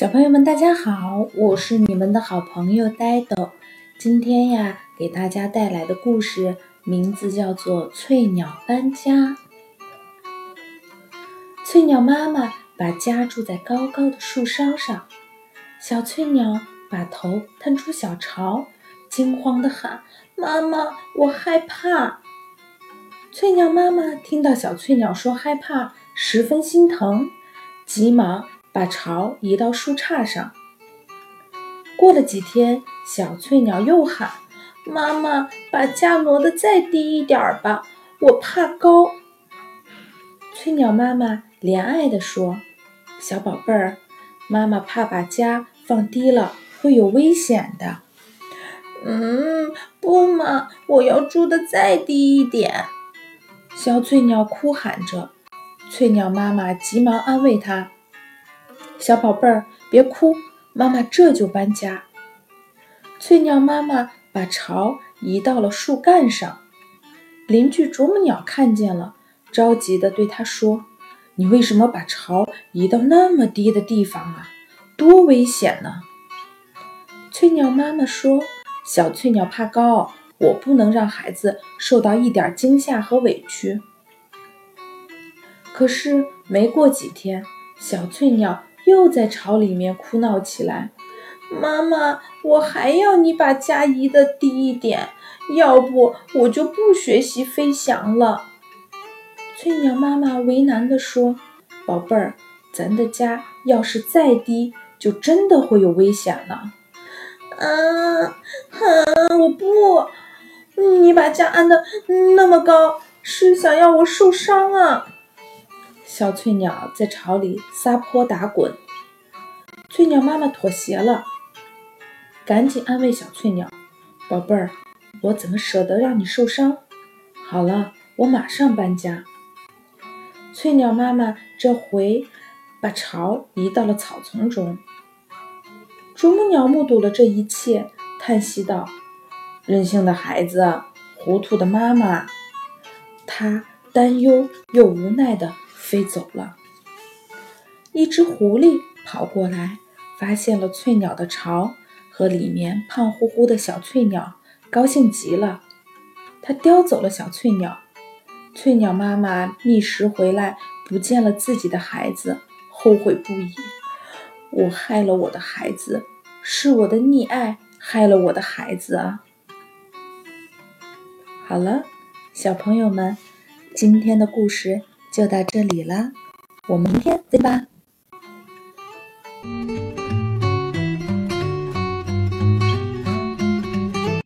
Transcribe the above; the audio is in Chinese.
小朋友们，大家好，我是你们的好朋友呆豆。今天呀，给大家带来的故事名字叫做《翠鸟搬家》。翠鸟妈妈把家住在高高的树梢上，小翠鸟把头探出小巢，惊慌地喊：“妈妈，我害怕！”翠鸟妈妈听到小翠鸟说害怕，十分心疼，急忙把巢移到树杈上。过了几天，小翠鸟又喊：“妈妈，把家挪得再低一点吧，我怕高。”翠鸟妈妈怜爱地说：“小宝贝儿，妈妈怕把家放低了会有危险的。”“嗯，不嘛，我要住得再低一点。”小翠鸟哭喊着。翠鸟妈妈急忙安慰它：“小宝贝儿，别哭。”妈妈这就搬家。翠鸟妈妈把巢移到了树干上，邻居啄木鸟看见了，着急地对它说：“你为什么把巢移到那么低的地方啊？多危险呢！”翠鸟妈妈说：“小翠鸟怕高，我不能让孩子受到一点惊吓和委屈。”可是没过几天，小翠鸟。又在巢里面哭闹起来。妈妈，我还要你把家移得低一点，要不我就不学习飞翔了。翠鸟妈妈为难地说：“宝贝儿，咱的家要是再低，就真的会有危险了。”啊，哼，我不！你把家安得那么高，是想要我受伤啊？小翠鸟在巢里撒泼打滚，翠鸟妈妈妥协了，赶紧安慰小翠鸟：“宝贝儿，我怎么舍得让你受伤？好了，我马上搬家。”翠鸟妈妈这回把巢移到了草丛中。啄木鸟目睹了这一切，叹息道：“任性的孩子，糊涂的妈妈。”他担忧又无奈的。飞走了。一只狐狸跑过来，发现了翠鸟的巢和里面胖乎乎的小翠鸟，高兴极了。它叼走了小翠鸟。翠鸟妈妈觅食回来，不见了自己的孩子，后悔不已。我害了我的孩子，是我的溺爱害了我的孩子啊！好了，小朋友们，今天的故事。就到这里了，我们明天见吧。